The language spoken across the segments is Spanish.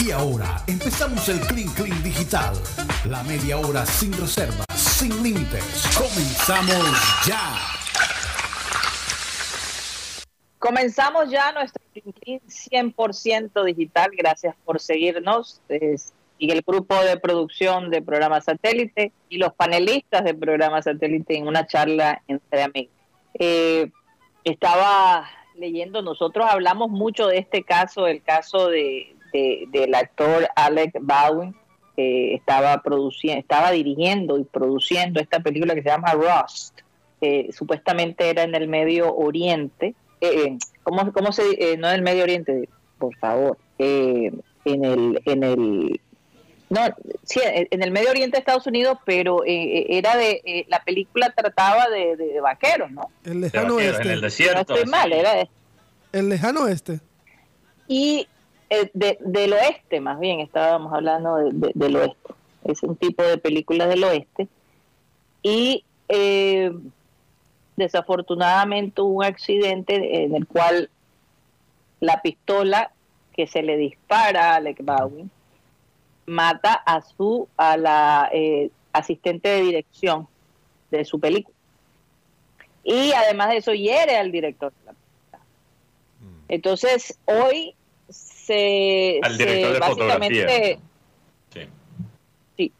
Y ahora empezamos el Clean Clean Digital. La media hora sin reservas, sin límites. Comenzamos ya. Comenzamos ya nuestro Clean Clean 100% digital. Gracias por seguirnos. y el grupo de producción de programa satélite y los panelistas de programa satélite en una charla entre amigos. Eh, estaba leyendo, nosotros hablamos mucho de este caso, el caso de, del actor Alec Baldwin, que estaba produciendo, estaba dirigiendo y produciendo esta película que se llama Rust, que supuestamente era en el Medio Oriente. Eh, eh ¿cómo, ¿cómo, se eh, no en el Medio Oriente, por favor? Eh, en el en el no, sí, en el Medio Oriente de Estados Unidos, pero era de la película trataba de, vaqueros, ¿no? El lejano oeste. En el desierto. No estoy mal, era de, el lejano oeste. Y eh, del oeste, más bien, estábamos hablando del oeste. Es un tipo de película del oeste. Y eh, desafortunadamente hubo un accidente en el cual la pistola que se le dispara a Alec Baldwin mata a su a la eh, asistente de dirección de su película y además de eso hiere al director de la entonces, hoy se... Al director de fotografía. Sí. Sí.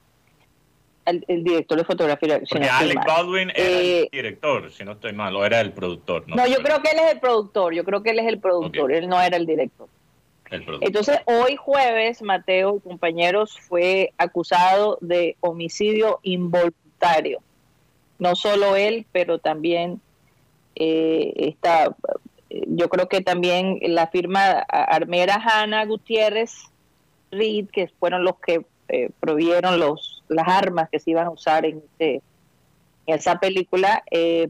El, director de fotografía. Porque Alec Baldwin era el eh, director, si no estoy mal, o era el productor. No, yo creo que él es el productor, yo creo que él es el productor, él no era el director. El Entonces, hoy jueves, Mateo y compañeros fue acusado de homicidio involuntario. No solo él, pero también eh, esta yo creo que también la firma armera Hanna Gutiérrez Reed, que fueron los que eh, provieron los, las armas que se iban a usar en, este, esa película, eh,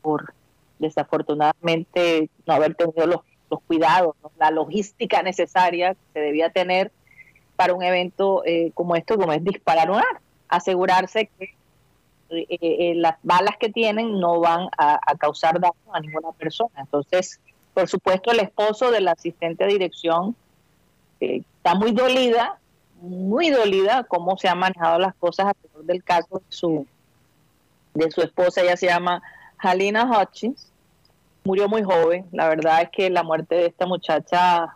por desafortunadamente no haber tenido los, los cuidados, la logística necesaria que se debía tener para un evento eh, como esto, como es disparar un arma, asegurarse que eh, eh, las balas que tienen no van a, causar daño a ninguna persona. Entonces, por supuesto, el esposo del asistente de dirección eh, está muy dolida, muy dolida cómo se han manejado las cosas alrededor del caso de su, de su esposa. Ella se llama Halina Hutchins. Murió muy joven. La verdad es que la muerte de esta muchacha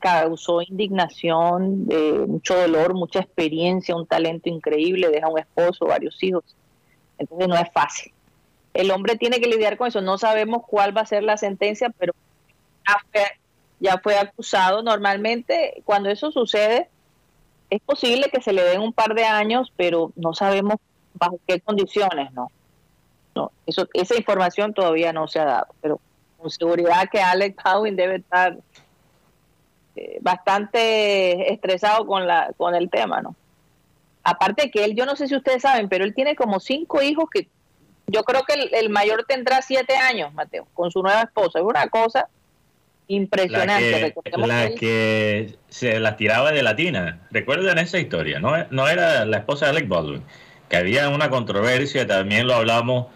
causó indignación, mucho dolor, mucha experiencia, un talento increíble, deja un esposo, varios hijos. Entonces no es fácil. El hombre tiene que lidiar con eso. No sabemos cuál va a ser la sentencia, pero ya fue, acusado. Normalmente cuando eso sucede, es posible que se le den un par de años, pero no sabemos bajo qué condiciones, ¿no? No, eso, esa información todavía no se ha dado, pero con seguridad que Alex Howin debe estar eh, bastante estresado con la con el tema, ¿no? Aparte que él, yo no sé si ustedes saben, pero él tiene como cinco hijos que yo creo que el, mayor tendrá siete años, Mateo, con su nueva esposa. Es una cosa impresionante. La que, se la tiraba de latina. Recuerden esa historia, no, no era la esposa de Alec Baldwin, que había una controversia, también lo hablamos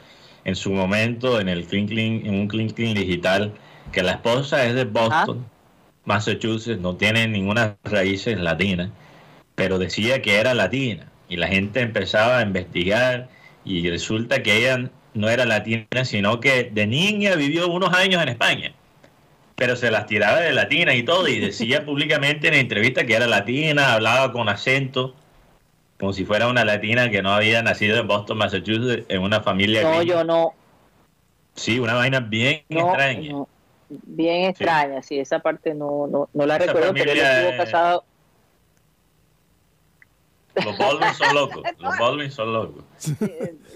en su momento en el Clean en un Clean digital, que la esposa es de Boston, Massachusetts, no tiene ninguna raíces latinas pero decía que era latina y la gente empezaba a investigar y resulta que ella no era latina, sino que de niña vivió unos años en España, pero se las tiraba de latina y todo y decía públicamente en entrevista que era latina, hablaba con acento, como si fuera una latina que no había nacido en Boston, Massachusetts, en una familia. No, yo no. Sí, una vaina bien extraña. bien extraña, sí. esa parte no, no, no la recuerdo, pero él estuvo casado los Baldwin son locos. Los Baldwin son locos.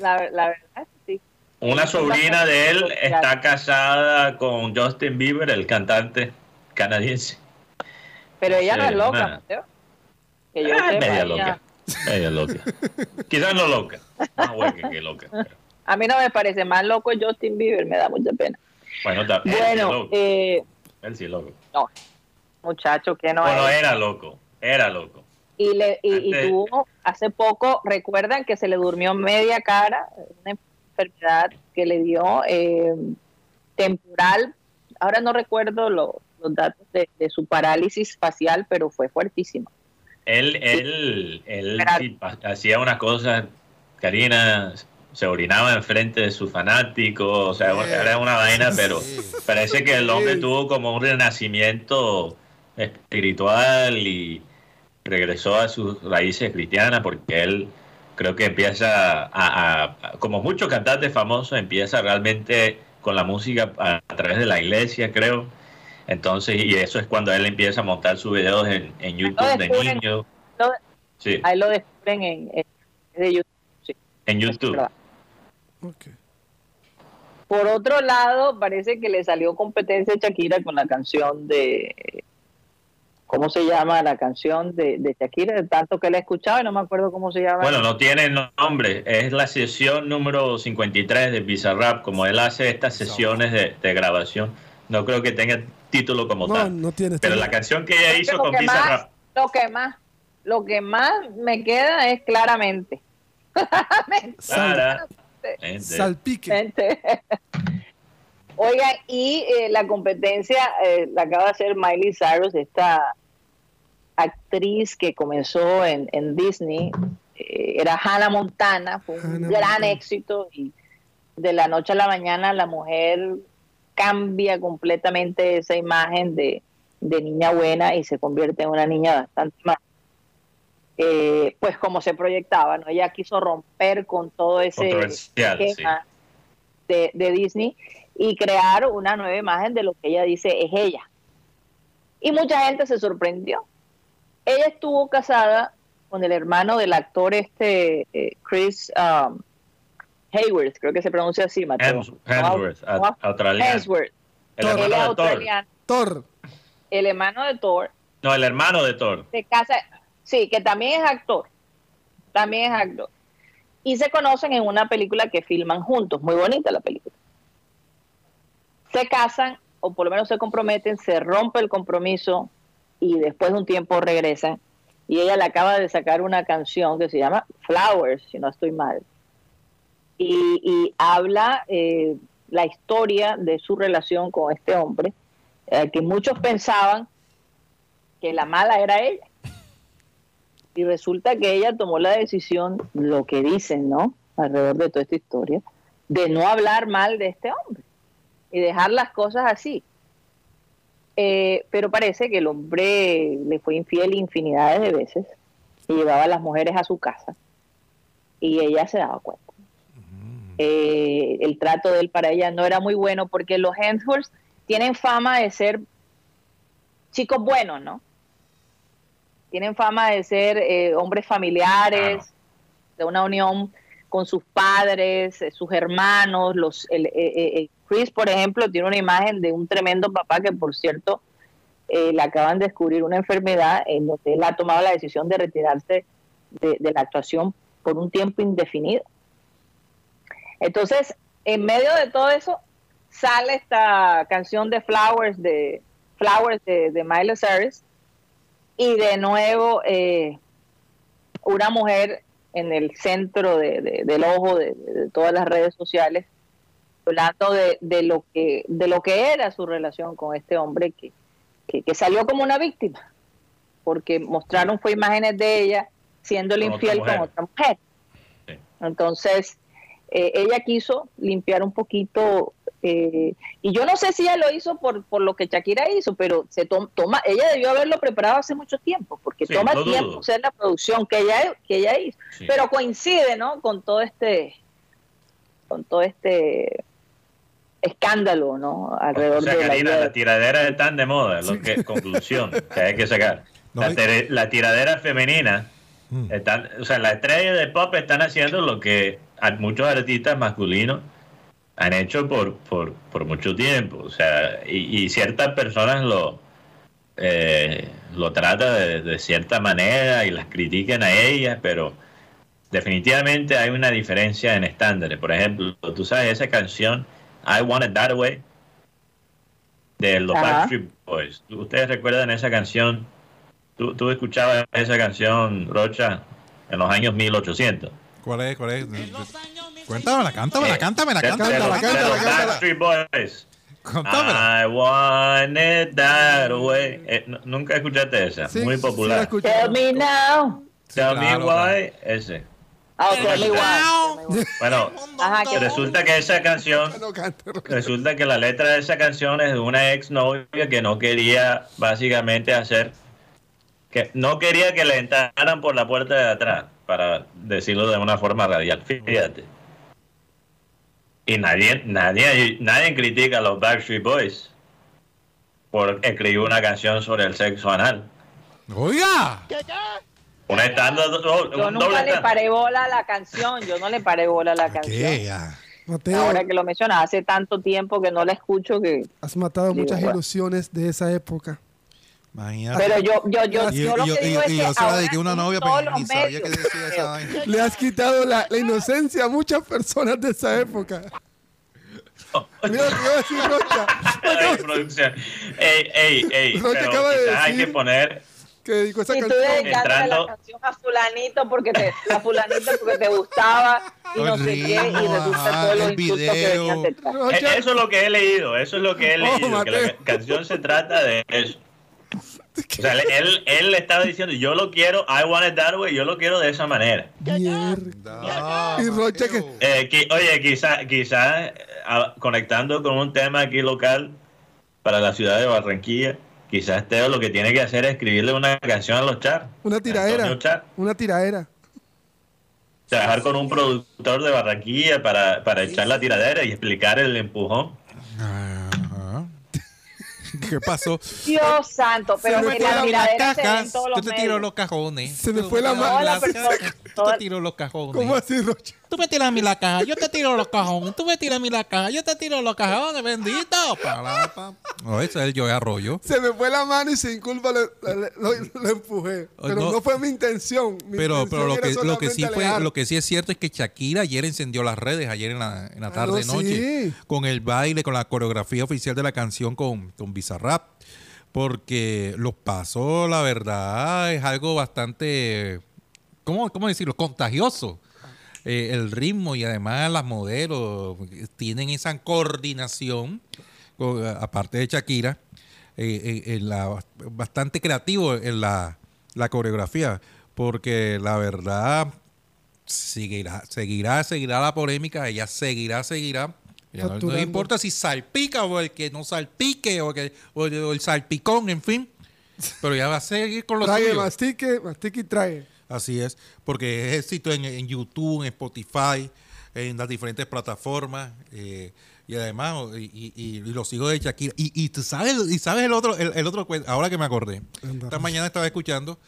La, verdad sí. Una sobrina de él está casada con Justin Bieber, el cantante canadiense. Pero ella no es loca, Mateo. Que yo ah, media loca. Media loca. Quizás no loca. Más hueca que loca. A mí no me parece más loco Justin Bieber, me da mucha pena. Bueno, bueno eh, él sí es loco. No, muchacho, que no bueno, era loco, era loco. Y, le, y, tuvo hace poco, recuerdan que se le durmió media cara, una enfermedad que le dio eh, temporal, ahora no recuerdo lo, los datos de, su parálisis facial, pero fue fuertísimo. Él, él, él hacía una cosa, Karina, se orinaba enfrente de su fanático, o sea, era una vaina, pero parece que el hombre tuvo como un renacimiento espiritual y regresó a sus raíces cristianas porque él creo que empieza a, como muchos cantantes famosos, empieza realmente con la música a, través de la iglesia, creo. Entonces, y eso es cuando él empieza a montar sus videos en, YouTube de niño. sí. Ahí lo descubren en, YouTube. En YouTube. Por otro lado, parece que le salió competencia a Shakira con la canción de ¿Cómo se llama la canción de, de Shakira? De tanto que la he escuchado y no me acuerdo cómo se llama. Bueno, no tiene nombre. Es la sesión número 53 de Bizarrap. Como él hace estas sesiones de, grabación, no creo que tenga título como tal. No tiene Pero la canción que ella hizo con Bizarrap. Lo que más, lo que más me queda es claramente. Salpique. Oiga, y eh, la competencia eh, la acaba de hacer Miley Cyrus, esta actriz que comenzó en, Disney, eh, era Hannah Montana, fue un gran éxito y de la noche a la mañana la mujer cambia completamente esa imagen de, niña buena y se convierte en una niña bastante más. Eh, pues como se proyectaba, ¿no? Ella quiso romper con todo ese esquema de, de Disney y crear una nueva imagen de lo que ella dice es ella. Y mucha gente se sorprendió ella estuvo casada con el hermano del actor este eh, Chris um, Hayworth, creo que se pronuncia así, Mateo. Hemsworth, australiano. El hermano de Thor. El hermano de Thor. No, el hermano de Thor. Se casa, sí, que también es actor. También es actor. Y se conocen en una película que filman juntos, muy bonita la película. Se casan, o por lo menos se comprometen, se rompe el compromiso y después de un tiempo regresan y ella le acaba de sacar una canción que se llama Flowers, si no estoy mal. Y, habla eh, la historia de su relación con este hombre, eh, que muchos pensaban que la mala era ella. Y resulta que ella tomó la decisión, lo que dicen, ¿no? Alrededor de toda esta historia, de no hablar mal de este hombre y dejar las cosas así. Eh, pero parece que el hombre le fue infiel infinidades de veces y llevaba a las mujeres a su casa y ella se daba cuenta. Eh, el trato de él para ella no era muy bueno porque los Hemsworth tienen fama de ser chicos buenos, ¿no? Tienen fama de ser eh, hombres familiares, de una unión con sus padres, sus hermanos, los, el, Chris, por ejemplo, tiene una imagen de un tremendo papá que, por cierto, eh, le acaban de descubrir una enfermedad en donde él ha tomado la decisión de retirarse de, la actuación por un tiempo indefinido. Entonces, en medio de todo eso, sale esta canción de Flowers de Flowers de, de Miley Cyrus y de nuevo eh, una mujer en el centro del ojo de, todas las redes sociales hablando de, de, lo que de lo que era su relación con este hombre que, que, salió como una víctima porque mostraron fue imágenes de ella siendo infiel con otra mujer. Entonces eh, ella quiso limpiar un poquito eh, y yo no sé si ella lo hizo por, por lo que Shakira hizo pero se toma ella debió haberlo preparado hace mucho tiempo porque toma tiempo hacer la producción que ella que ella hizo. Pero coincide no con todo este con todo este escándalo, ¿no? Alrededor de la, la tiradera están de moda, lo que conclusión que hay que sacar. la, tiradera femenina, mm. están, o sea, las estrellas de pop están haciendo lo que muchos artistas masculinos han hecho por, por, por mucho tiempo, o sea, y, ciertas personas lo eh, lo tratan de, de, cierta manera y las critican a ellas, pero definitivamente hay una diferencia en estándares. Por ejemplo, tú sabes esa canción I Want It That Way de los Backstreet Boys. ¿Ustedes recuerdan esa canción? ¿Tú, ¿Tú, escuchabas esa canción, Rocha, en los años 1800? ¿Cuál es? ¿Cuál es? Cuéntamela, cántamela, cántamela, cántamela. Los Backstreet Boys. I want it that way. Eh, nunca escuchaste esa, muy popular. Tell me now. Tell me why, ese. Ah, bueno, resulta que esa canción, resulta que la letra de esa canción es de una ex novia que no quería básicamente hacer, que no quería que le entraran por la puerta de atrás, para decirlo de una forma radial. Fíjate. Y nadie, nadie, nadie critica a los Backstreet Boys por escribir una canción sobre el sexo anal. Oiga. Un estándar. Yo nunca le paré bola a la canción. Yo no le paré bola a la canción. Ahora que lo mencionas, hace tanto tiempo que no la escucho que. Has matado muchas ilusiones de esa época. Pero yo, yo, yo, yo, lo que digo es que yo se la dediqué una novia, pero ni sabía que decía esa vaina. Le has quitado la, la, inocencia a muchas personas de esa época. Mira lo que iba a decir Rocha. producción. Ey, ey, ey. Rocha acaba de decir hay que poner que dedicó esa y canción. tú entrando... la canción a fulanito porque te, a fulanito porque te gustaba y no sé qué y resulta todo los insultos que venían detrás. E-, eso es lo que he leído, eso es lo que he oh, leído, que la canción se trata de eso. O sea, él, él le estaba diciendo, yo lo quiero, I want it that way, yo lo quiero de esa manera. Mierda. Y Rocha que... Eh, oye, quizás quizá, eh, conectando con un tema aquí local para la ciudad de Barranquilla, quizás Teo lo que tiene que hacer es escribirle una canción a los char. Una tiradera. Una tiradera. Trabajar con un productor de Barranquilla para, para echar la tiradera y explicar el empujón. ¿Qué pasó? Dios santo, pero se me la tiradera se en todos los Tú te tiró los cajones. Se me fue la mano. Tú te tiró los cajones. ¿Cómo así, Rocha? Tú me tiras a mí la caja, yo te tiro los cajones. Tú me tiras a mí la caja, yo te tiro los cajones, bendito. No, ese es el yo arroyo. Se me fue la mano y sin culpa lo, empujé. Pero no, fue mi intención. pero pero lo, que, lo que sí fue, lo que sí es cierto es que Shakira ayer encendió las redes, ayer en la, en la ah, tarde noche, con el baile, con la coreografía oficial de la canción con, con Bizarrap. Porque los pasos, la verdad, es algo bastante, ¿cómo, cómo decirlo? Contagioso. Eh, el ritmo y además las modelos tienen esa coordinación, aparte de Shakira, eh, eh, la, bastante creativo en la, coreografía, porque la verdad seguirá, seguirá, seguirá la polémica, ella seguirá, seguirá. no, importa si salpica o el que no salpique o, que, o, el salpicón, en fin. Pero ya va a seguir con los Trae, mastique, mastique y trae. Así es, porque es éxito en, YouTube, en Spotify, en las diferentes plataformas. Eh, y además, y, los hijos de Shakira. Y, tú sabes, y sabes el otro, el, otro ahora que me acordé. Esta mañana estaba escuchando.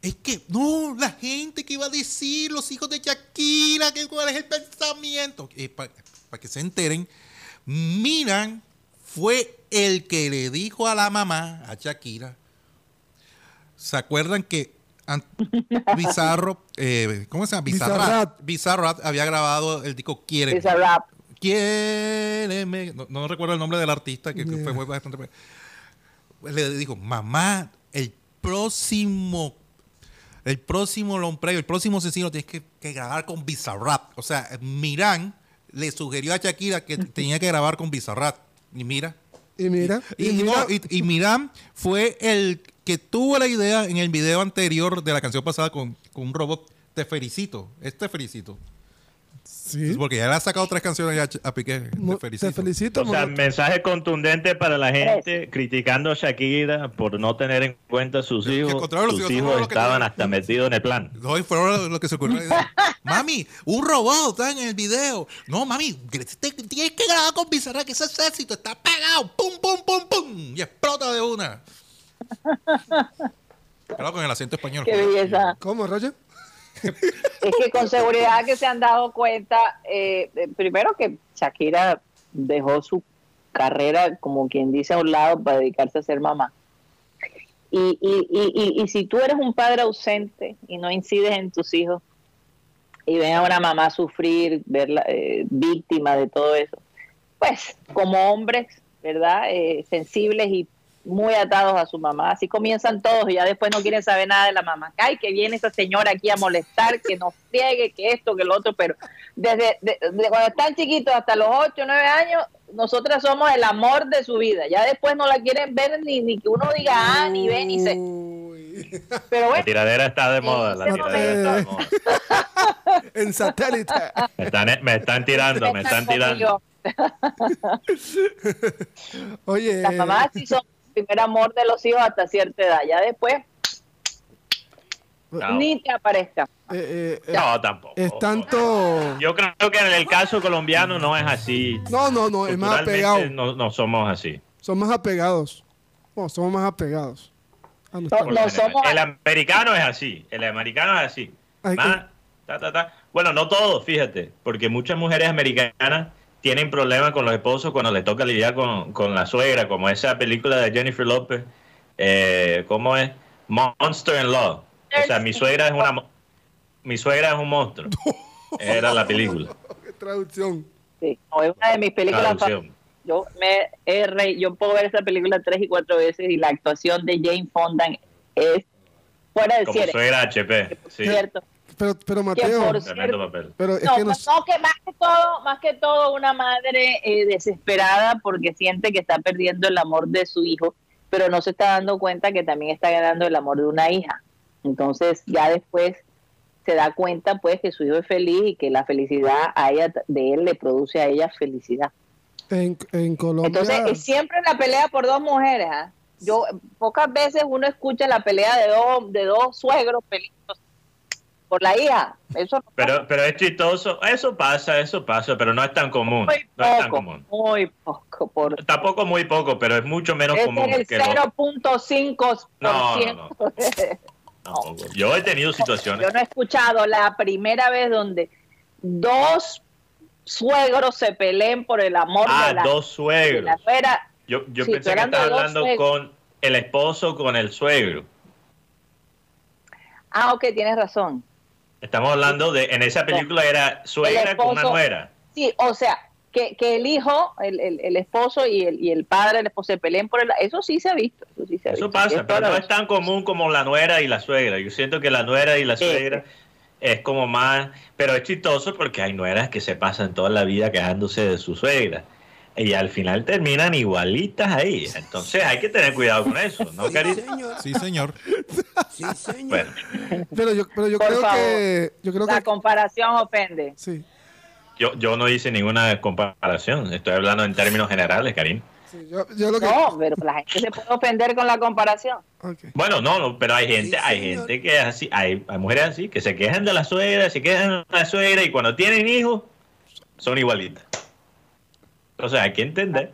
Es que, no, la gente que iba a decir, los hijos de Shakira, que cuál es el pensamiento. Eh, Para que se enteren, Miran fue el que le dijo a la mamá, a Shakira. ¿Se acuerdan que Bizarro, eh, ¿cómo se llama? Bizarrap. Bizarrap había grabado el disco Quiere. Bizarrap. Quiéreme. No, no, recuerdo el nombre del artista que, fue muy bastante. Le dijo, mamá, el próximo, el próximo long play, el próximo sencillo tienes que, que grabar con Bizarrap. O sea, Miran le sugirió a Shakira que tenía que grabar con Bizarrap. Y mira. Y mira. Y, y, Miran fue el que tuvo la idea en el video anterior de la canción pasada con, un robot. Te felicito. Es te felicito. Sí. Porque ya le ha sacado tres canciones a, Piqué. Te felicito. Te felicito. O sea, mensaje contundente para la gente criticando a Shakira por no tener en cuenta a sus hijos. Sus hijos, estaban hasta metidos en el plan. No, fueron lo que se ocurrió. mami, un robot está en el video. No, mami, tienes que grabar con Bizarra, que ese es éxito. Está pegado. Pum, pum, pum, pum. Y explota de una. Claro, con el acento español. Qué belleza. ¿Cómo, Roger? Es que con seguridad que se han dado cuenta, eh, primero que Shakira dejó su carrera, como quien dice, a un lado para dedicarse a ser mamá. Y, y, y, y, si tú eres un padre ausente y no incides en tus hijos y ven a una mamá sufrir, verla eh, víctima de todo eso, pues como hombres, ¿verdad? Eh, sensibles y muy atados a su mamá. Así comienzan todos y ya después no quieren saber nada de la mamá. Ay, que viene esa señora aquí a molestar, que nos friegue, que esto, que lo otro, pero desde, cuando están chiquitos hasta los 8 o 9 años nosotras somos el amor de su vida. Ya después no la quieren ver ni, ni que uno diga ah, ni ve, ni se. Pero la tiradera está de moda. La tiradera está de moda. en satélite. Me están, me están tirando, me están tirando. Oye. Las mamás sí son primer amor de los hijos hasta cierta edad. Ya después. Ni te aparezca. Eh, eh, no, tampoco. Es tanto. Yo creo que en el caso colombiano no es así. No, no, no, es más apegado. No, no somos así. Son más apegados. No, somos más apegados. El americano es así. El americano es así. Bueno, no todos, fíjate, porque muchas mujeres americanas tienen problemas con los esposos cuando les toca lidiar con, con la suegra, como esa película de Jennifer Lopez, eh, ¿cómo es? Monster in Law. O sea, mi suegra es una mi suegra es un monstruo. Era la película. Traducción. Sí, es una de mis películas yo me he yo puedo ver esa película tres y cuatro veces y la actuación de Jane Fonda es fuera de Como suegra HP, sí. Cierto. Pero, pero Mateo, pero es no, que no... que más que todo, más que todo una madre eh, desesperada porque siente que está perdiendo el amor de su hijo, pero no se está dando cuenta que también está ganando el amor de una hija. Entonces ya después se da cuenta pues que su hijo es feliz y que la felicidad a ella, de él le produce a ella felicidad. En, Colombia. Entonces, siempre la pelea por dos mujeres. ¿ah? Yo pocas veces uno escucha la pelea de dos de dos suegros pelitos por la hija. Eso pero pero es chistoso. Eso pasa, eso pasa, pero no es tan común. Muy no poco, es tan común. Muy poco. Por... Tampoco muy poco, pero es mucho menos común. Es el 0.5%. No, no, no. Yo he tenido situaciones. Yo no he escuchado la primera vez donde dos suegros se peleen por el amor ah, de la dos suegros. yo yo pensé que estaba hablando con el esposo con el suegro. Ah, ok, tienes razón. Estamos hablando de, en esa película era suegra con una nuera. Sí, o sea, que, que el hijo, el, el, esposo y el, y el padre, el esposo se peleen por el... Eso sí se ha visto. Eso, sí se ha eso pasa, pero no es tan común como la nuera y la suegra. Yo siento que la nuera y la suegra es como más, pero es chistoso porque hay nueras que se pasan toda la vida quejándose de su suegra y al final terminan igualitas ahí. Entonces hay que tener cuidado con eso, ¿no, Cari? Sí, señor. Sí, señor. Bueno. Pero yo, pero yo creo que yo creo la comparación ofende. Sí. Yo, yo no hice ninguna comparación, estoy hablando en términos generales, Karim. No, pero la gente se puede ofender con la comparación. Bueno, no, no, pero hay gente, hay gente que es así, hay, hay, mujeres así, que se quejan de la suegra, se quejan de la suegra y cuando tienen hijos son igualitas. Entonces hay que entender.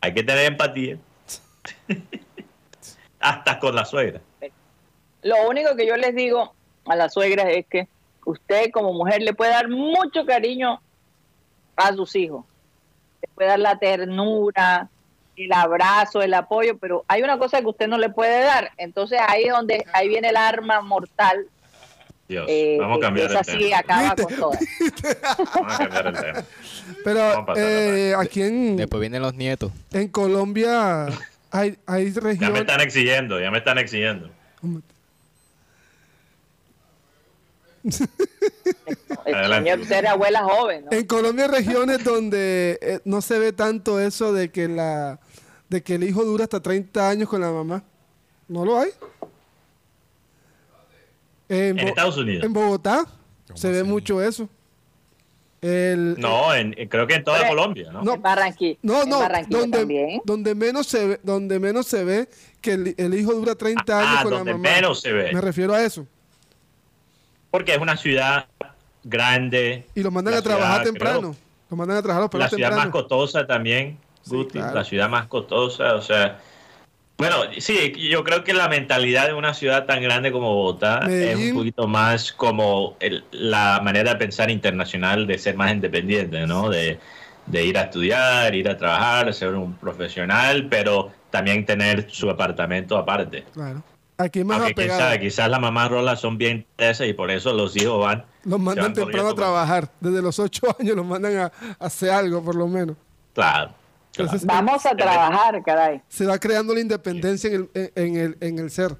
Hay que tener empatía. Hasta con la suegra. Lo único que yo les digo a la suegra es que usted como mujer le puede dar mucho cariño a sus hijos le puede dar la ternura, el abrazo, el apoyo, pero hay una cosa que usted no le puede dar. Entonces ahí es donde ahí viene el arma mortal. Dios, eh, vamos a cambiar el tema. acaba con todo. Vamos a cambiar el tema. Pero eh, aquí en... Después vienen los nietos. En Colombia hay, hay regiones... Ya me están exigiendo, ya me están exigiendo. ser abuela joven. En Colombia hay regiones donde eh, no se ve tanto eso de que la de que el hijo dura hasta 30 años con la mamá. ¿No lo hay? En, Estados Unidos. En Bogotá se ve mucho eso. no, creo que en toda Colombia, ¿no? No, en Barranquilla. No, no, donde, donde menos se ve, donde menos se ve que el, hijo dura 30 años ah, con la mamá. menos se ve. Me refiero a eso. Porque es una ciudad grande. Y lo mandan a trabajar temprano. lo mandan a trabajar La ciudad más costosa también, la ciudad más costosa, o sea... Bueno, sí, yo creo que la mentalidad de una ciudad tan grande como Bogotá es un poquito más como la manera de pensar internacional de ser más independiente, ¿no? De, de ir a estudiar, ir a trabajar, ser un profesional, pero también tener su apartamento aparte. Claro. Aquí más Aunque quizás las mamás rolas son bien tesas y por eso los hijos van. Los mandan temprano a trabajar. Desde los ocho años los mandan a, hacer algo, por lo menos. Claro. Vamos a trabajar, caray. Se va creando la independencia en el, en, el, en el ser.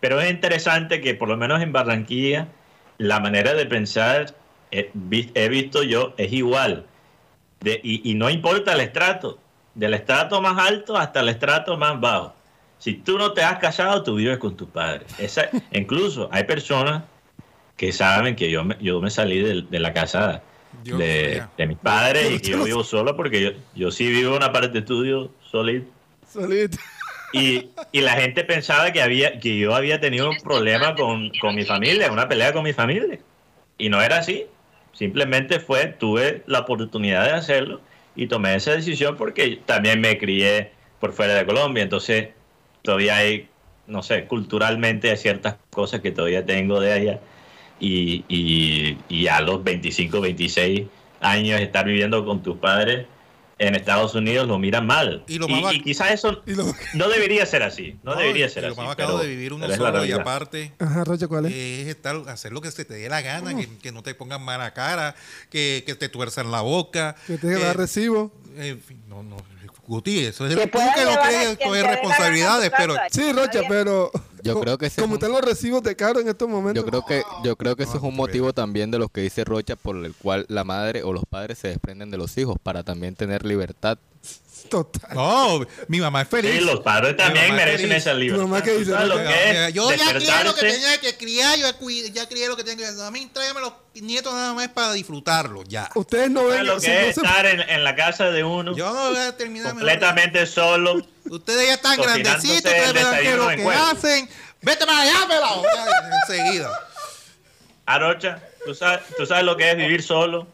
Pero es interesante que, por lo menos en Barranquilla, la manera de pensar, he, he visto yo, es igual. De, y, no importa el estrato, del estrato más alto hasta el estrato más bajo. Si tú no te has casado, tú vives con tus padres. Esa, incluso hay personas que saben que yo me, yo me salí de, la casa de, de, mis padres y que yo vivo solo porque yo, yo sí vivo en una parte de estudio solito. Solito. Y, y, la gente pensaba que, había, que yo había tenido un problema con, con mi familia, una pelea con mi familia. Y no era así. Simplemente fue, tuve la oportunidad de hacerlo y tomé esa decisión porque también me crié por fuera de Colombia. Entonces, todavía hay, no sé, culturalmente hay ciertas cosas que todavía tengo de allá. Y, y, y a los 25, 26 años estar viviendo con tus padres en Estados Unidos lo miran mal. Y, quizás eso no debería ser así. No, debería ser así. acabo de vivir uno solo y aparte. Ajá, Rocha, ¿cuál es? es estar, hacer lo que se te dé la gana, que, no te pongan mala cara, que, que te tuerzan la boca. Que te eh, recibo. En fin, no, no. Guti, eso es que tú que no quieres coger responsabilidades, pero... Sí, Rocha, pero... Yo creo que como están los recibos de caro en estos momentos. Yo creo que yo creo que eso es un motivo también de lo que dice Rocha por el cual la madre o los padres se desprenden de los hijos para también tener libertad Total. No, mi mamá es feliz. Sí, los padres también merecen esa libertad. Mamá que dice, lo que yo ya crié lo que tenía que criar, yo ya crié lo que tengo que hacer. A mí tráigame los nietos nada más para disfrutarlo, ya. Ustedes no ven lo que es estar en, en, la casa de uno. Yo no voy a terminar. Completamente solo. Ustedes ya están grandecitos, ustedes verán qué es lo que hacen. Vete para allá, pelado. Enseguida. Arocha, ¿tú sabes, tú sabes lo que es vivir solo,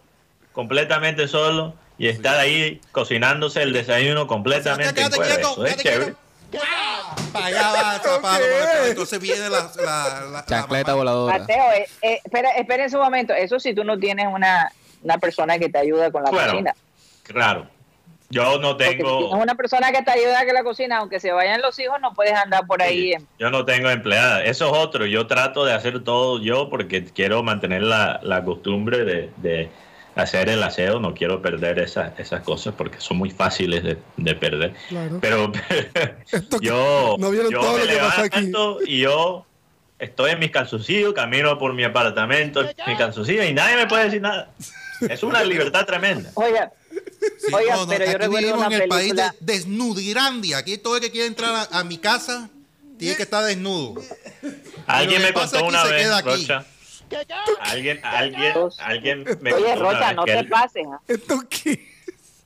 completamente solo y estar ahí cocinándose el desayuno completamente. en quieto, es chévere. Para allá va zapato, entonces viene la, la, la chancleta voladora. Mateo, eh, eh, espera, espera un momento. Eso si tú no tienes una, una persona que te ayuda con la cocina. Claro. Yo no tengo. Si una persona que te ayuda con la cocina, aunque se vayan los hijos, no puedes andar por ahí. Yo no tengo empleada. Eso es otro. Yo trato de hacer todo yo porque quiero mantener la, la costumbre de, de hacer el aseo, no quiero perder esas, esas cosas porque son muy fáciles de, perder. Pero yo, no yo todo me levanto y yo estoy en mis calzoncillos, camino por mi apartamento, en mi calzoncillo y nadie me puede decir nada. Es una libertad tremenda. Oiga, Oiga, pero yo recuerdo una en el país de desnudirandia. Aquí todo el que quiere entrar a, mi casa tiene que estar desnudo. Alguien me contó una vez, Rocha, Alguien, alguien, alguien me Oye, Rocha, no te pases. ¿ah? ¿Esto qué?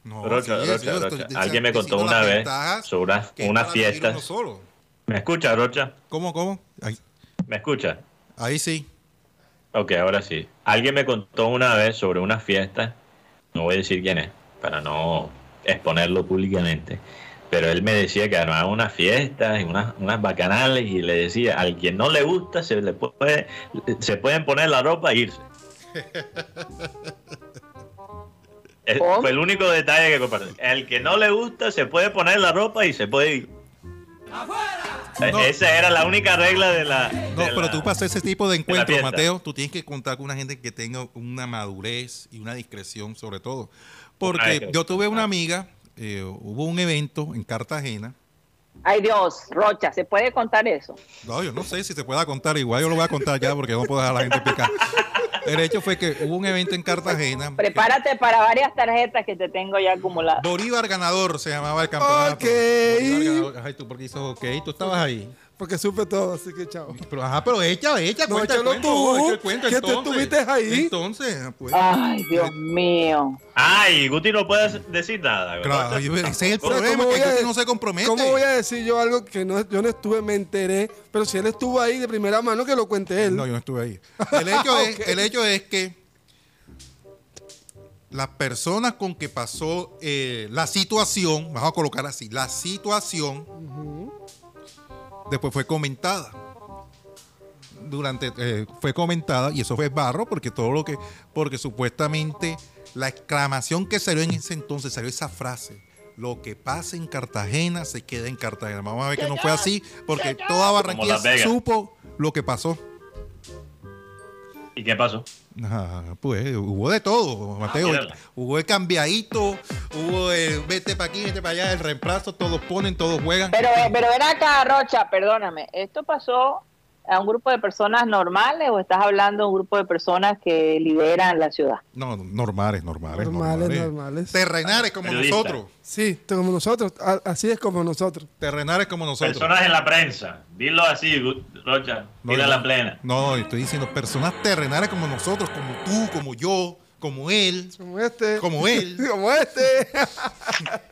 No, Rocha, Rocha, Rocha. Alguien me contó una vez sobre una, fiesta. ¿Me escucha, Rocha? ¿Cómo, cómo? ¿Me escucha? Ahí sí. Ok, ahora sí. Alguien me contó una vez sobre una fiesta, no voy a decir quién es, para no exponerlo públicamente, pero él me decía que armaba unas fiestas y unas, unas bacanales y le decía, al quien no le gusta se le puede, se pueden poner la ropa e irse. fue el único detalle que compartí. Al que no le gusta se puede poner la ropa y se puede ir. E-, esa era la única regla de la. no, pero tú para ese tipo de encuentros, Mateo, tú tienes que contar con una gente que tenga una madurez y una discreción, sobre todo. Porque yo tuve una amiga eh, hubo un evento en Cartagena. Ay Dios, Rocha, ¿se puede contar eso? No, yo no sé si se pueda contar, igual yo lo voy a contar ya porque no puedo dejar a la gente picar. El hecho fue que hubo un evento en Cartagena. Prepárate para varias tarjetas que te tengo ya acumuladas. Bolívar ganador se llamaba el campeonato. Ok. Ay, tú porque hizo ok, tú estabas ahí. Porque supe todo, así que chao. Pero, ajá, pero echa, echa, no, cuenta el cuento, tú, cuento, que tú estuviste ahí. Entonces, pues. Ay, Dios mío. Ay, Guti no puede decir nada. Claro, ese es el problema, que Guti no se compromete. ¿Cómo voy a decir yo algo que no, yo no estuve, me enteré, pero si él estuvo ahí de primera mano, que lo cuente él. No, yo no estuve ahí. El hecho, es, el hecho es que las personas con que pasó eh, la situación, vamos a colocar así, la situación después fue comentada. Durante, eh, fue comentada y eso fue barro porque todo lo que, porque supuestamente la exclamación que salió en ese entonces, salió esa frase, lo que pasa en Cartagena se queda en Cartagena. Vamos a ver que no fue así porque toda Barranquilla supo lo que pasó. ¿Y qué pasó? Pues hubo de todo, Mateo. Ah, hubo el cambiadito, hubo el vete para aquí, vete para allá, el reemplazo, todos ponen, todos juegan. Pero, pero ven acá, Rocha, perdóname. Esto pasó a un grupo de personas normales o estás hablando de un grupo de personas que lideran la ciudad? No, normales, normales. Normales, normales. Terrenales como nosotros. Sí, como nosotros. Así es como nosotros. Terrenales como nosotros. Personas en la prensa. Dilo así, Rocha. Dile la plena. No, estoy diciendo personas terrenales como nosotros, como tú, como yo como él, como este, como él, como este.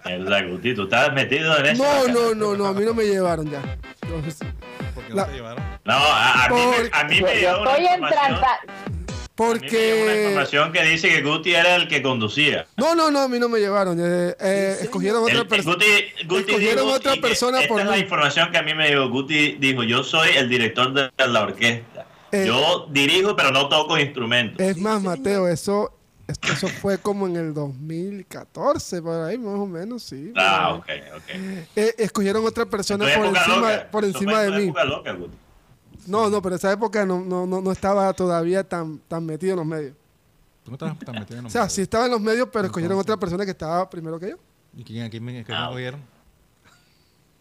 El Guti, tú estás metido en eso. No, no, no, no, a mí no me llevaron ya. ¿Por qué no te llevaron? No, a, mí, me, a mí me dio estoy en porque una información que dice que Guti era el que conducía. No, no, no, a mí no me llevaron. Eh, eh, escogieron otra persona. Guti, escogieron otra persona por esta es la información que a mí me dio. Guti dijo, "Yo soy el director de la orquesta. Eh, yo dirijo, pero no toco instrumentos." Es más, Mateo, eso eso fue como en el 2014, por ahí más o menos, sí. Ah, ok, ok. Eh, escogieron otra persona por encima, por encima de mí. no, no, pero esa época no, no, no, estaba todavía tan, tan metido en los medios. ¿Tú no estabas tan metido en los medios? O sea, sí estaba en los medios, pero escogieron otra persona que estaba primero que yo. ¿Y quién, aquí me, ah, escogieron?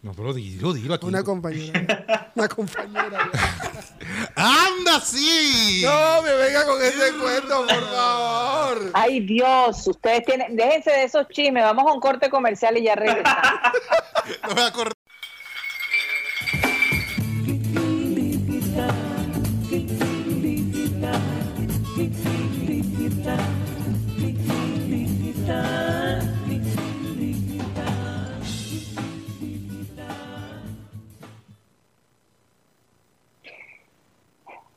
No, pero dilo, dilo aquí. Una compañera. una compañera. ¡Anda, sí! No, me venga con ese cuento, por favor. Ay, Dios, ustedes tienen. Déjense de esos chismes. Vamos a un corte comercial y ya regresamos. no voy a correr.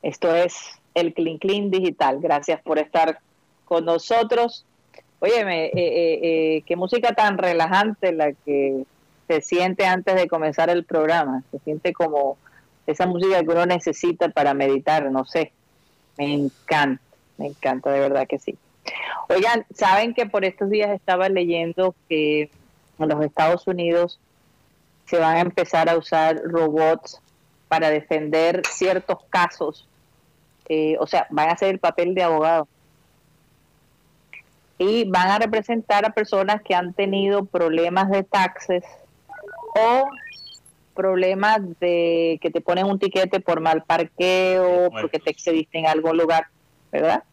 Esto es el Clean Clean Digital. Gracias por estar con nosotros. Óyeme, eh, eh, eh, qué música tan relajante la que se siente antes de comenzar el programa. Se siente como esa música que uno necesita para meditar, no sé. Me encanta, me encanta, de verdad que sí. Oigan, saben que por estos días estaba leyendo que en los Estados Unidos se van a empezar a usar robots para defender ciertos casos eh, o sea, van a hacer el papel de abogado. Y van a representar a personas que han tenido problemas de taxes o problemas de que te ponen un tiquete por mal parqueo, porque te excediste en algún lugar, ¿verdad?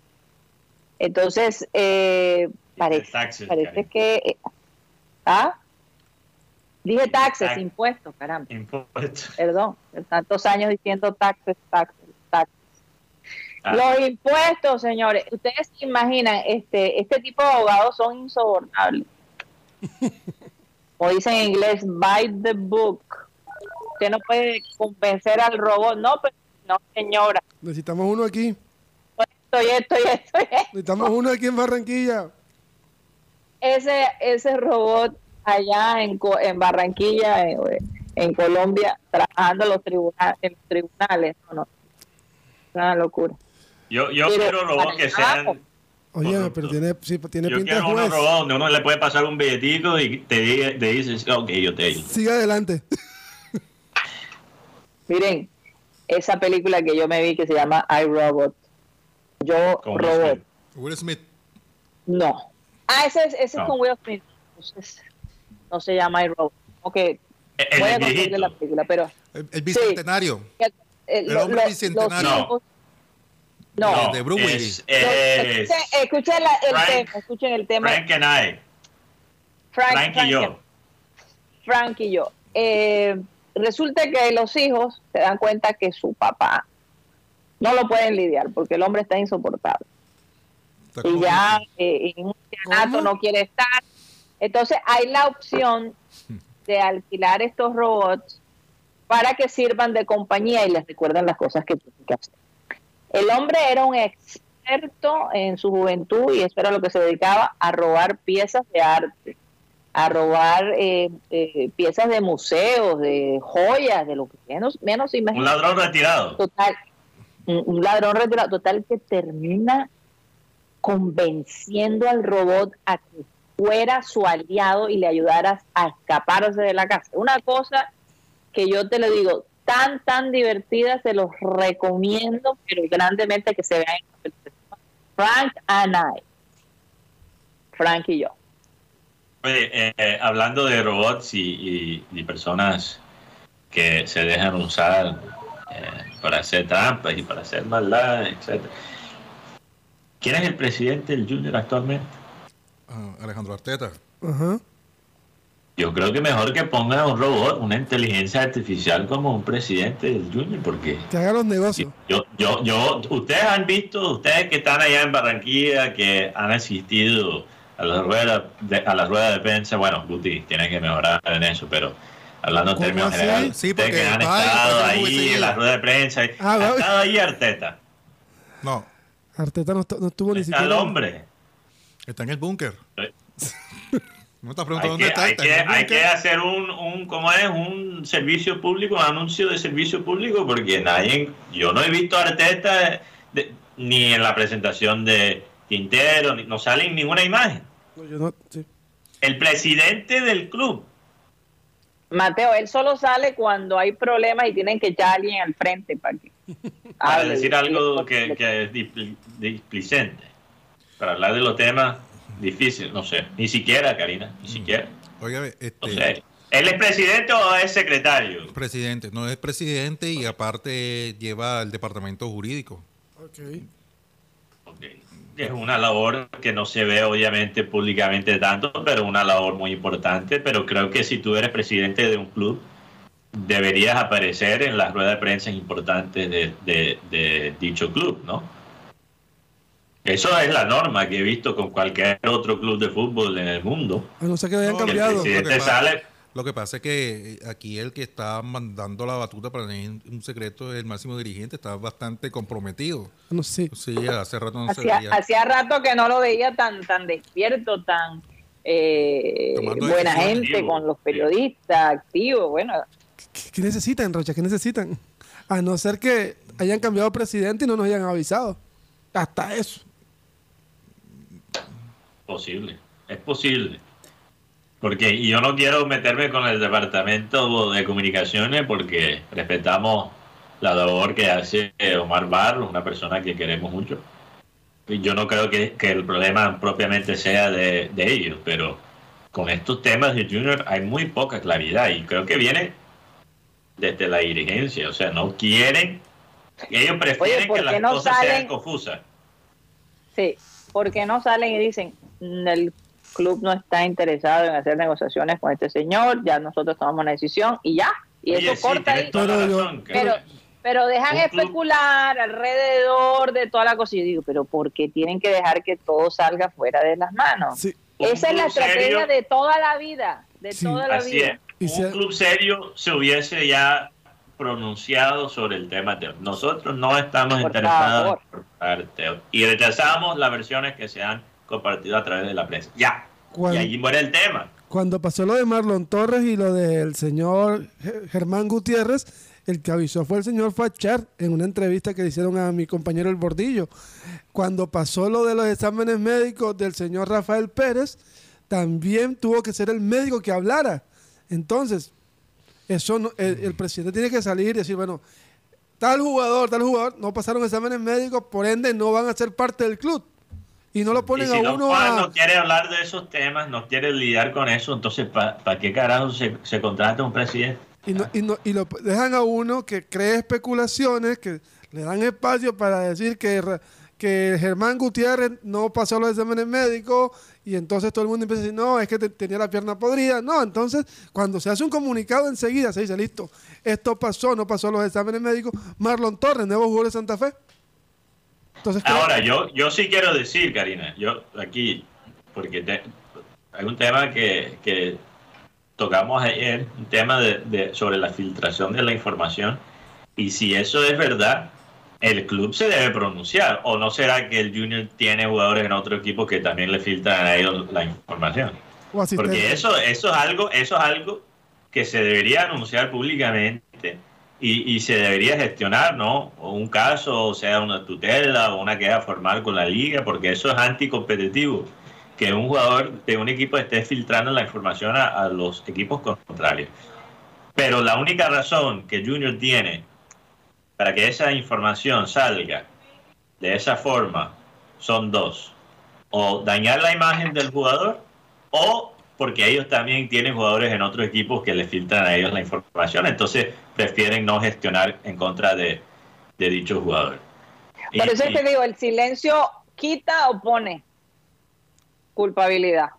Entonces, eh, parece, parece que... Eh, ¿Ah? Dije taxes, impuestos, caramba. Impuestos. Perdón, tantos años diciendo taxes, taxes, taxes. Ah. Los impuestos, señores, ustedes se imaginan, este, este tipo de abogados son insobornables. o dicen en inglés, buy the book. Usted no puede convencer al robot, no, pero no, señora. Necesitamos uno aquí. Estoy, estoy, estoy. Necesitamos uno aquí en Barranquilla. Ese, ese robot allá en, en Barranquilla, en, Colombia, trabajando en los, tribunales, en los tribunales, no, no. Una locura. Yo, yo quiero robots que sean. Oye, pero tiene, sí, tiene yo quiero unos robots donde uno le puede pasar un billetito y te, te dice, ok, yo te ayudo. Sigue adelante. Miren, esa película que yo me vi que se llama I, Robot. Yo, Robot. Will Smith. No. Ah, ese es, ese es con Will Smith. no se llama I, Robot. Ok. El, voy a la película, pero... El, bicentenario. el, hombre bicentenario. No, de Bruce Willis. escuchen, el tema, escuchen el tema. Frank and I. Frank, y yo. Frank y yo. Eh, resulta que los hijos se dan cuenta que su papá no lo pueden lidiar porque el hombre está insoportable. y ya eh, en un teatro no quiere estar. Entonces hay la opción de alquilar estos robots para que sirvan de compañía y les recuerden las cosas que tienen que hacer. El hombre era un experto en su juventud y eso era lo que se dedicaba a robar piezas de arte, a robar eh, eh, piezas de museos, de joyas, de lo que menos, menos Un ladrón retirado. Total, un, ladrón retirado, total que termina convenciendo al robot a que fuera su aliado y le ayudara a escaparse de la casa. Una cosa que yo te lo digo, tan, tan divertida, se los recomiendo, pero grandemente que se vean. Frank and I. Frank y yo. Oye, eh, hablando de robots y, personas que se dejan usar para hacer trampas y para hacer maldades, etc. ¿Quién es el presidente del Junior actualmente? Ah, Alejandro Arteta. Yo creo que mejor que ponga un robot, una inteligencia artificial como un presidente del Junior, porque... Que haga los negocios. Yo, yo, yo, ustedes han visto, ustedes que están allá en Barranquilla, que han asistido a la rueda de, a la rueda de prensa, bueno, Guti, tiene que mejorar en eso, pero hablando en términos generales, sí, porque, que han estado ahí en la rueda de prensa, ah, ha estado ahí Arteta. No. Arteta no, estuvo ni siquiera... el hombre. Está en el búnker. No estás preguntando dónde está. Hay, que, hay que, hacer un, un, ¿cómo es? Un servicio público, un anuncio de servicio público, porque nadie, yo no he visto a Arteta ni en la presentación de Quintero, no sale en ninguna imagen. El presidente del club. Mateo, él solo sale cuando hay problemas y tienen que echar a alguien al frente para que para decir algo que, que es displicente. Para hablar de los temas difíciles, no sé. Ni siquiera, Karina, ni mm. siquiera. Oye, este... ¿Él es presidente o es secretario? Presidente, no es presidente y aparte lleva el departamento jurídico. Okay. Es una labor que no se ve obviamente públicamente tanto, pero una labor muy importante. Pero creo que si tú eres presidente de un club, deberías aparecer en las ruedas de prensa importantes de, dicho club, ¿no? Eso es la norma que he visto con cualquier otro club de fútbol en el mundo. no sé que hayan cambiado. Lo que, pasa, es que aquí el que está mandando la batuta para tener un secreto, el máximo dirigente, está bastante comprometido. No sé. Sí, hace rato no hacía, hacía rato que no lo veía tan, tan despierto, tan eh, buena gente con los periodistas, activos. Bueno, ¿Qué, necesitan, Rocha? ¿Qué necesitan? A no ser que hayan cambiado presidente y no nos hayan avisado. Hasta eso. Posible, es posible. Porque yo no quiero meterme con el departamento de comunicaciones porque respetamos la labor que hace Omar Barros, una persona que queremos mucho. Y yo no creo que, el problema propiamente sea de, de ellos, pero con estos temas de Junior hay muy poca claridad y creo que viene desde la dirigencia. O sea, no quieren, ellos prefieren que las cosas sean confusas. Sí, porque no salen y dicen, el club no está interesado en hacer negociaciones con este señor, ya nosotros tomamos una decisión y ya. Y eso corta ahí. Pero, pero, dejan especular alrededor de toda la cosa. Y yo digo, pero ¿por qué tienen que dejar que todo salga fuera de las manos? Esa es la estrategia de toda la vida, de toda la vida un club serio se hubiese ya pronunciado sobre el tema Nosotros no estamos interesados en y rechazamos las versiones que se han compartido a través de la prensa. Ya. y allí muere el tema. Cuando pasó lo de Marlon Torres y lo del señor Germán Gutiérrez, el que avisó fue el señor Fachar en una entrevista que le hicieron a mi compañero El Bordillo. Cuando pasó lo de los exámenes médicos del señor Rafael Pérez, también tuvo que ser el médico que hablara entonces, eso el, presidente tiene que salir y decir, bueno, tal jugador, tal jugador, no pasaron exámenes médicos, por ende no van a ser parte del club. Y no lo ponen a uno no quiere hablar de esos temas, no quiere lidiar con eso, entonces ¿para qué carajo se, se contrata un presidente? Y, no, y, no, y lo dejan a uno que cree especulaciones, que le dan espacio para decir que, que Germán Gutiérrez no pasó los exámenes médicos y entonces todo el mundo empieza a decir, no, es que tenía la pierna podrida. No, entonces cuando se hace un comunicado enseguida se dice, listo, esto pasó, no pasó los exámenes médicos. Marlon Torres, nuevo jugador de Santa Fe. Entonces, Ahora, yo, yo sí quiero decir, Karina, yo aquí, porque hay un tema que, que tocamos ayer, un tema de, sobre la filtración de la información, y si eso es verdad, el club se debe pronunciar. ¿O no será que el Junior tiene jugadores en otro equipo que también le filtran a ellos la información? Porque eso, eso, es algo, eso es algo que se debería anunciar públicamente y, se debería gestionar, ¿no? O un caso, o sea, una tutela o una queja formal con la liga, porque eso es anticompetitivo. Que un jugador de un equipo esté filtrando la información a los equipos contrarios. Pero la única razón que Junior tiene para que esa información salga de esa forma son dos. O dañar la imagen del jugador o porque ellos también tienen jugadores en otros equipos que les filtran a ellos la información, entonces prefieren no gestionar en contra de, de dichos jugadores. Por eso te digo, el silencio quita o pone culpabilidad.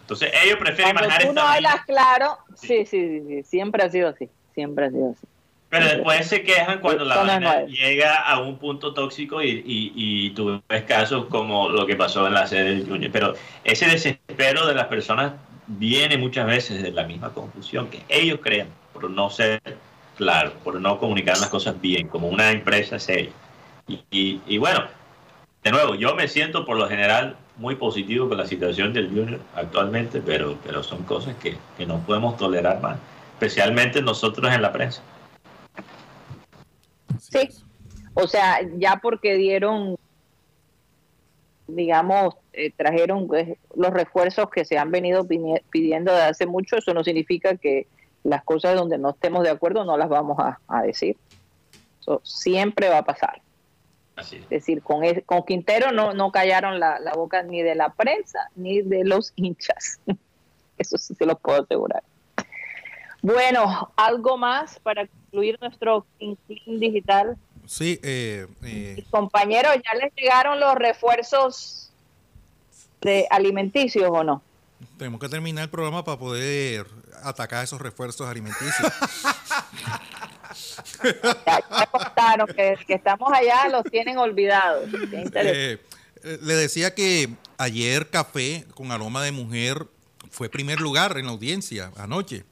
Entonces ellos prefieren Cuando tú no hablas claro, sí, sí, sí, siempre ha sido así, siempre ha sido así. Pero después se quejan cuando la vaina llega a un punto tóxico y, y, y, tú ves casos como lo que pasó en la sede del Junior. Pero ese desespero de las personas viene muchas veces de la misma confusión que ellos crean por no ser claro, por no comunicar las cosas bien, como una empresa seria. Y, y, bueno, de nuevo, yo me siento por lo general muy positivo con la situación del Junior actualmente, pero, pero son cosas que, que no podemos tolerar más, especialmente nosotros en la prensa. Sí, o sea, ya porque dieron, digamos, eh, trajeron eh, los refuerzos que se han venido pidiendo de hace mucho, eso no significa que las cosas donde no estemos de acuerdo no las vamos a, decir. Eso siempre va a pasar. Es decir, con, con Quintero no, no callaron la, boca ni de la prensa ni de los hinchas. Eso sí se lo puedo asegurar. Bueno, algo más para concluir nuestro Clean Digital. Sí, eh, eh. compañeros, ¿ya les llegaron los refuerzos de alimenticios o no? Tenemos que terminar el programa para poder atacar esos refuerzos alimenticios. ya, contaron que, estamos allá, los tienen olvidados. Eh, eh, le decía que ayer Café con aroma de mujer fue primer lugar en la audiencia anoche.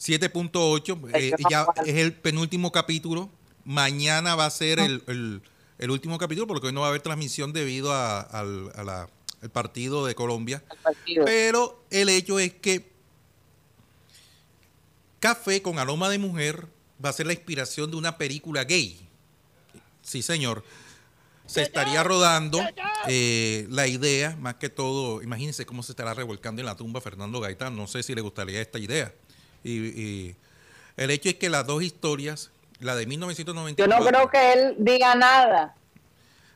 7.8, eh, ya es el penúltimo capítulo. Mañana va a ser el, último capítulo porque hoy no va a haber transmisión debido al partido de Colombia. Pero el hecho es que Café con aroma de mujer va a ser la inspiración de una película gay. Sí, señor. Se estaría rodando eh, la idea, más que todo, imagínense cómo se estará revolcando en la tumba Fernando Gaitán. No sé si le gustaría esta idea. Y, el hecho es que las dos historias, la de 1994. Yo no creo que él diga nada.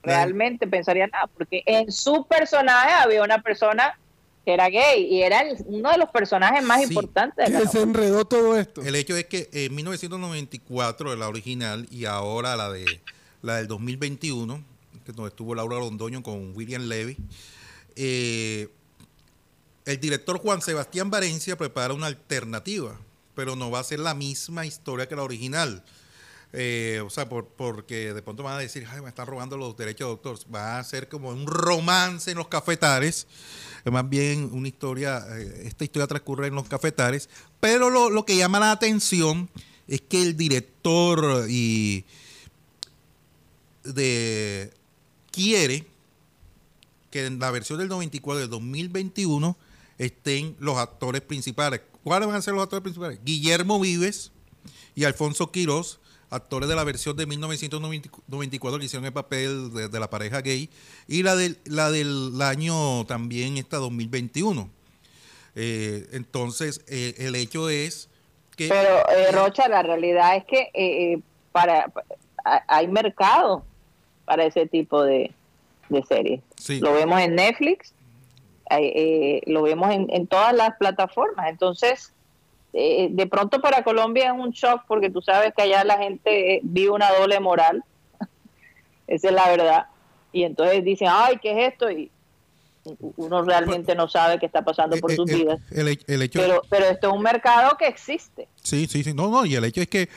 Realmente pensaría nada, porque en su personaje había una persona que era gay y era uno de los personajes más importantes. De se enredó todo esto. El hecho es que en 1994, la original, y ahora la de la del 2021, que donde estuvo Laura Londoño con William Levy, eh, el director Juan Sebastián Valencia prepara una alternativa, pero no va a ser la misma historia que la original. Eh, o sea, por, porque de pronto van a decir, ay, me están robando los derechos de autor. Va a ser como un romance en los cafetares más bien una historia, eh, esta historia transcurre en los cafetares, pero lo, que llama la atención es que el director y de quiere que en la versión del 94 del 2021 estén los actores principales. ¿Cuáles van a ser los actores principales? Guillermo Vives y Alfonso Quirós, actores de la versión de 1994 que hicieron el papel de, la pareja gay, y la del, la del año también, esta 2021. Eh, entonces, eh, el hecho es que... Pero, eh, Rocha, la realidad es que para hay mercado para ese tipo de, series. Lo vemos en Netflix, lo vemos en, en todas las plataformas. Entonces, eh, de pronto para Colombia es un shock porque tú sabes que allá la gente eh, vive una doble moral, esa es la verdad, y entonces dicen, ay, ¿qué es esto? Y uno realmente no sabe qué está pasando por eh, sus vidas. pero, pero esto es un mercado que existe. Sí, sí, sí, no, no, y el hecho es que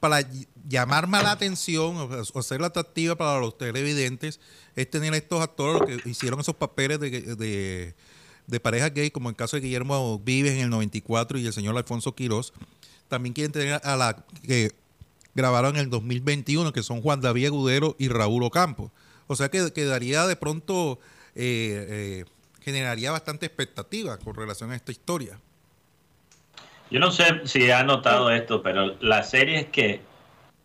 para llamar más la atención o, ser atractiva para los televidentes es tener estos actores que hicieron esos papeles de de parejas gay, como el caso de Guillermo Vives en el 94 y el señor Alfonso Quirós, también quieren tener a la que grabaron en el 2021, que son Juan David Agudero y Raúl Ocampo. O sea que quedaría de pronto, eh, eh, generaría bastante expectativa con relación a esta historia. Yo no sé si ha notado esto, pero las series que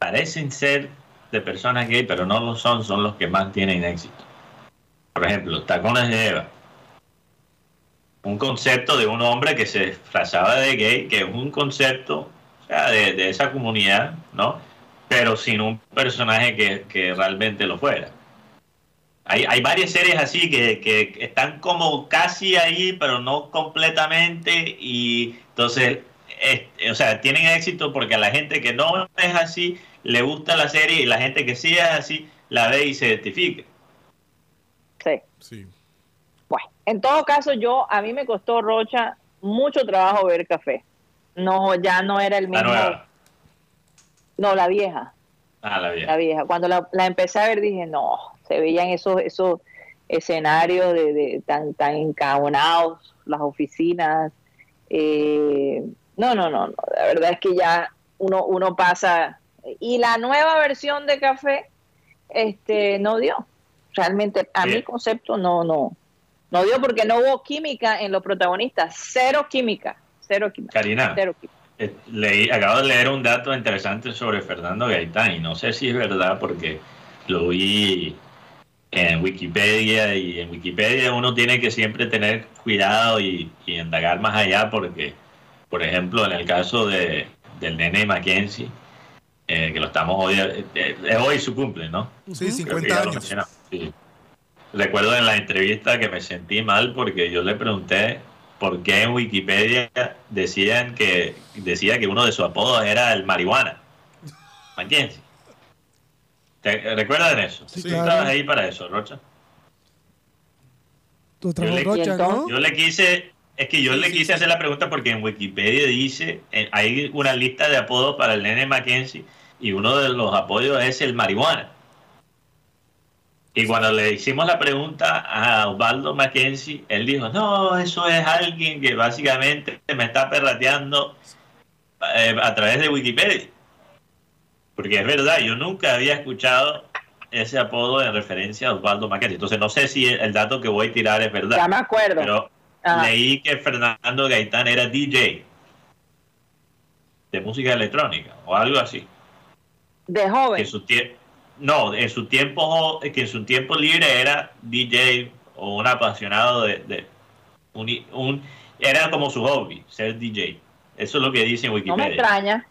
parecen ser de personas gay, pero no lo son, son los que más tienen éxito. Por ejemplo, Tacones de Eva un concepto de un hombre que se disfrazaba de gay, que es un concepto de, esa comunidad, ¿no? Pero sin un personaje que, realmente lo fuera. Hay, hay varias series así que, que están como casi ahí, pero no completamente. Y entonces, o sea, tienen éxito porque a la gente que no es así le gusta la serie y la gente que sí es así la ve y se identifica. Sí. sí. Bueno, en todo caso, yo, a mí me costó, Rocha, mucho trabajo ver café. No, ya no era el mismo. no, la vieja. Ah, la vieja. La vieja. Cuando la, empecé a ver dije, no, se veían esos, esos escenarios de, tan, tan encabonados, las oficinas. Eh, no, no, no, no, la verdad es que ya uno, uno pasa. Y la nueva versión de café este, no dio. Realmente, a mi concepto, no, no, no dio porque no hubo química en los protagonistas. Cero química. Cero química. Karina. Eh, leí, acabo de leer un dato interesante sobre Fernando Gaitán y no sé si es verdad porque lo vi en Wikipedia y en Wikipedia uno tiene que siempre tener cuidado y, indagar más allá porque, por ejemplo, en el caso de, del nene Mackenzie, eh, que lo estamos hoy, eh, es hoy su cumple, ¿no? Sí, 50 años. Recuerdo en la entrevista que me sentí mal porque yo le pregunté por qué en Wikipedia decían que decía que uno de sus apodos era el marihuana. Mackenzie. ¿Te recuerdan eso? Sí, estabas ahí para eso, Rocha? ¿Tú yo, le, Rocha, ¿no? yo le quise, es que yo le quise hacer la pregunta porque en Wikipedia dice, hay una lista de apodos para el nene Mackenzie y uno de los apodos es el marihuana. Y cuando le hicimos la pregunta a Osvaldo Mackenzie, él dijo, no, eso es alguien que básicamente me está perrateando eh, a través de Wikipedia. Porque es verdad, yo nunca había escuchado ese apodo en referencia a Osvaldo Mackenzie. Entonces no sé si el dato que voy a tirar es verdad. Ya me acuerdo. Pero leí que Fernando Gaitán era DJ de música electrónica o algo así. De joven. No, en su tiempo, que en su tiempo libre era DJ o un apasionado de, un, era como su hobby, ser DJ. Eso es lo que dice en Wikipedia. No me extraña.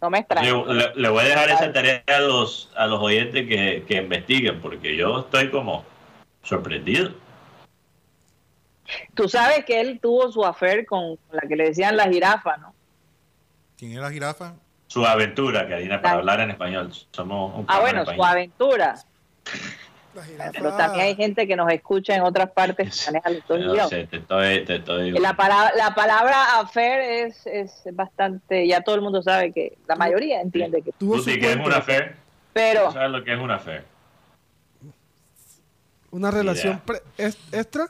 No me extraña. Le, voy a dejar esa tarea a los, a los oyentes que, que investiguen, porque yo estoy como sorprendido. Tú sabes que él tuvo su affair con la que le decían la jirafa, ¿no? ¿Quién era la jirafa? Su aventura, Karina, para hablar en español. Somos ah, bueno, su aventura. Pero también hay gente que nos escucha en otras partes La, palabra, la palabra affair es, es bastante, ya todo el mundo sabe que, la mayoría entiende que... ¿Tú sí que es una affair? Pero... ¿Sabes lo que es una affair? ¿Una relación extra?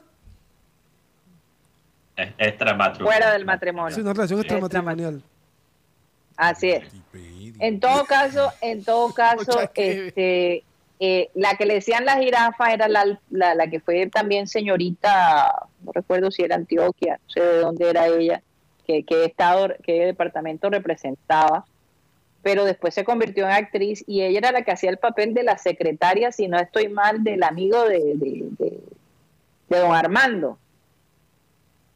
extra matrimonial. Fuera del matrimonio. Sí, una relación extramatrimonial. Así es. En todo caso, en todo caso, este, eh, la que le decían la jirafa era la, la, que fue también señorita, no recuerdo si era Antioquia, no sé de dónde era ella, qué estado, qué departamento representaba, pero después se convirtió en actriz y ella era la que hacía el papel de la secretaria, si no estoy mal, del amigo de, de, de, de don Armando.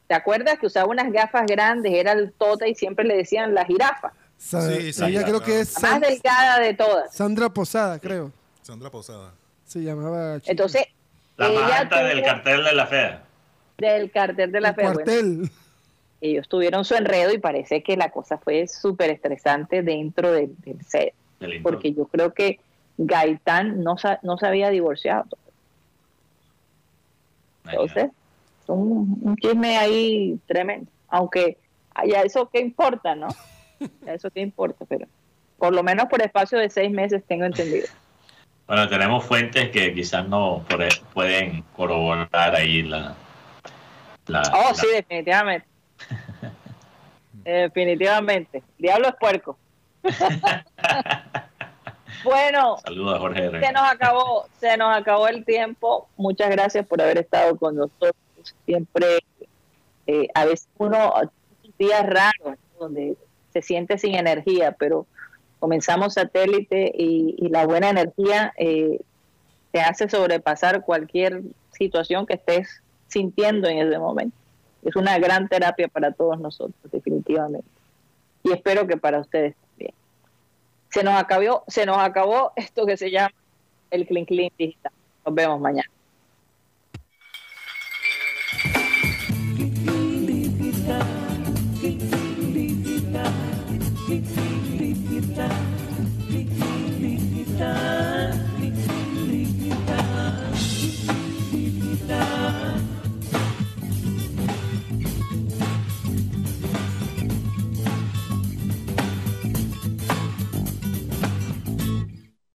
¿Te acuerdas que usaba unas gafas grandes, era el tota y siempre le decían la jirafa? Sí, sí, ella creo que es más delgada de todas. Sandra Posada, creo. Sandra Posada. Se llamaba. Entonces, la ella del cartel de la fea. Del cartel de la fea. Cartel. ellos tuvieron su enredo y parece que la cosa fue súper estresante dentro del, set. porque yo creo que Gaitán no, no se había divorciado. Entonces, un, un chisme ahí tremendo. Aunque, haya eso qué importa, ¿no? Eso qué importa, pero por lo menos por espacio de seis meses tengo entendido. Bueno, tenemos fuentes que quizás no pueden corroborar ahí la... oh, sí, definitivamente. definitivamente. Diablo es puerco. bueno, Saludos, Jorge se nos acabó, se nos acabó el tiempo. Muchas gracias por haber estado con nosotros. Siempre, eh, a veces uno días raros donde se siente sin energía, pero comenzamos satélite y, la buena energía eh, te hace sobrepasar cualquier situación que estés sintiendo en ese momento. Es una gran terapia para todos nosotros, definitivamente. Y espero que para ustedes también. Se nos acabó, se nos acabó esto que se llama el Clean Clean Digital. Nos vemos mañana. Nikita, Nikita.